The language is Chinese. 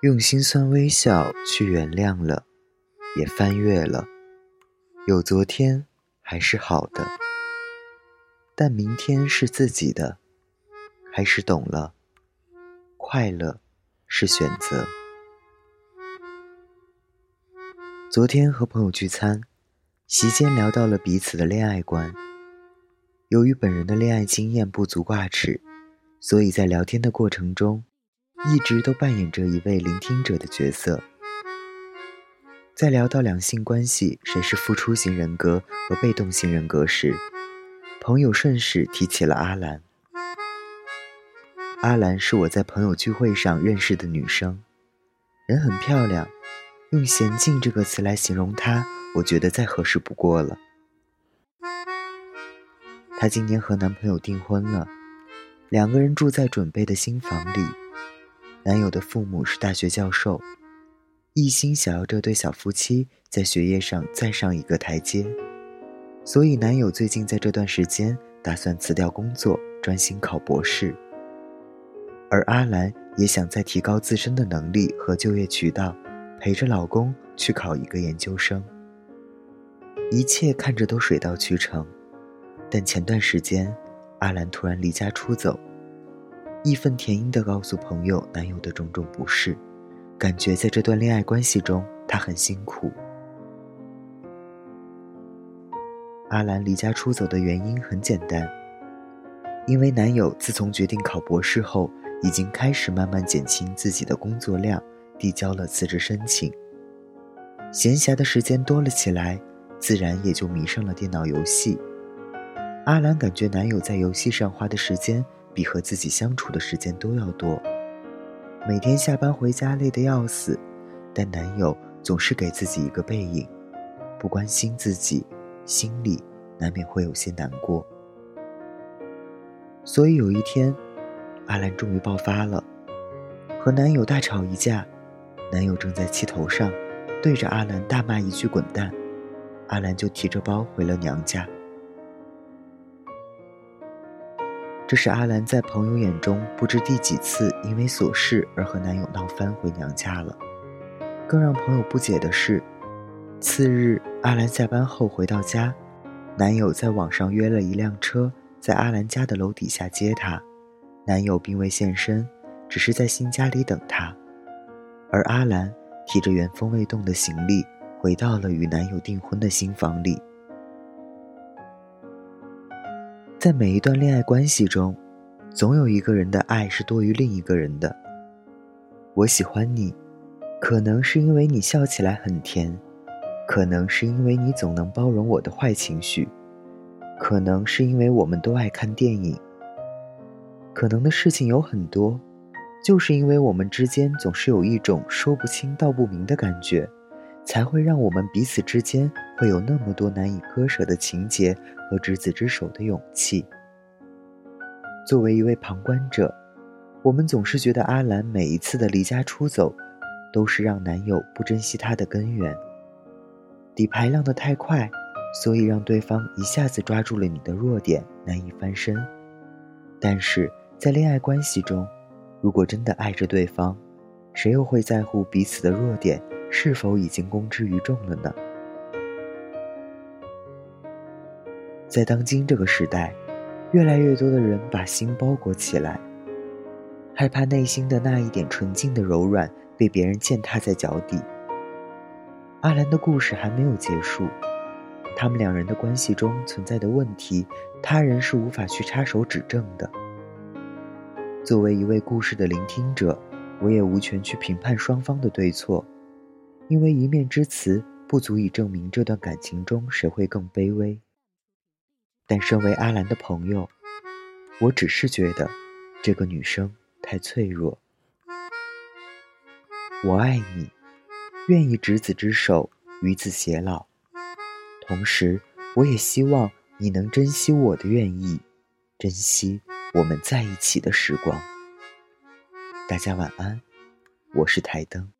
用心酸微笑去原谅了，也翻越了。有昨天还是好的，但明天是自己的，开始懂了，快乐是选择。昨天和朋友聚餐，席间聊到了彼此的恋爱观。由于本人的恋爱经验不足挂齿，所以在聊天的过程中。一直都扮演着一位聆听者的角色。在聊到两性关系谁是付出型人格和被动型人格时，朋友顺势提起了阿兰。阿兰是我在朋友聚会上认识的女生，人很漂亮，用“娴静”这个词来形容她，我觉得再合适不过了。她今年和男朋友订婚了，两个人住在准备的新房里。男友的父母是大学教授，一心想要这对小夫妻在学业上再上一个台阶，所以男友最近在这段时间打算辞掉工作，专心考博士。而阿兰也想再提高自身的能力和就业渠道，陪着老公去考一个研究生。一切看着都水到渠成，但前段时间，阿兰突然离家出走。义愤填膺地告诉朋友男友的种种不适，感觉在这段恋爱关系中她很辛苦。阿兰离家出走的原因很简单，因为男友自从决定考博士后，已经开始慢慢减轻自己的工作量，递交了辞职申请。闲暇的时间多了起来，自然也就迷上了电脑游戏。阿兰感觉男友在游戏上花的时间。比和自己相处的时间都要多。每天下班回家累得要死，但男友总是给自己一个背影，不关心自己，心里难免会有些难过。所以有一天，阿兰终于爆发了，和男友大吵一架，男友正在气头上，对着阿兰大骂一句“滚蛋”，阿兰就提着包回了娘家。这是阿兰在朋友眼中不知第几次因为琐事而和男友闹翻回娘家了。更让朋友不解的是，次日阿兰下班后回到家，男友在网上约了一辆车，在阿兰家的楼底下接她。男友并未现身，只是在新家里等她。而阿兰提着原封未动的行李，回到了与男友订婚的新房里。在每一段恋爱关系中，总有一个人的爱是多于另一个人的。我喜欢你，可能是因为你笑起来很甜，可能是因为你总能包容我的坏情绪，可能是因为我们都爱看电影。可能的事情有很多，就是因为我们之间总是有一种说不清道不明的感觉。才会让我们彼此之间会有那么多难以割舍的情节和执子之手的勇气。作为一位旁观者，我们总是觉得阿兰每一次的离家出走，都是让男友不珍惜她的根源。底牌亮得太快，所以让对方一下子抓住了你的弱点，难以翻身。但是在恋爱关系中，如果真的爱着对方，谁又会在乎彼此的弱点？是否已经公之于众了呢？在当今这个时代，越来越多的人把心包裹起来，害怕内心的那一点纯净的柔软被别人践踏在脚底。阿兰的故事还没有结束，他们两人的关系中存在的问题，他人是无法去插手指正的。作为一位故事的聆听者，我也无权去评判双方的对错。因为一面之词不足以证明这段感情中谁会更卑微，但身为阿兰的朋友，我只是觉得这个女生太脆弱。我爱你，愿意执子之手，与子偕老。同时，我也希望你能珍惜我的愿意，珍惜我们在一起的时光。大家晚安，我是台灯。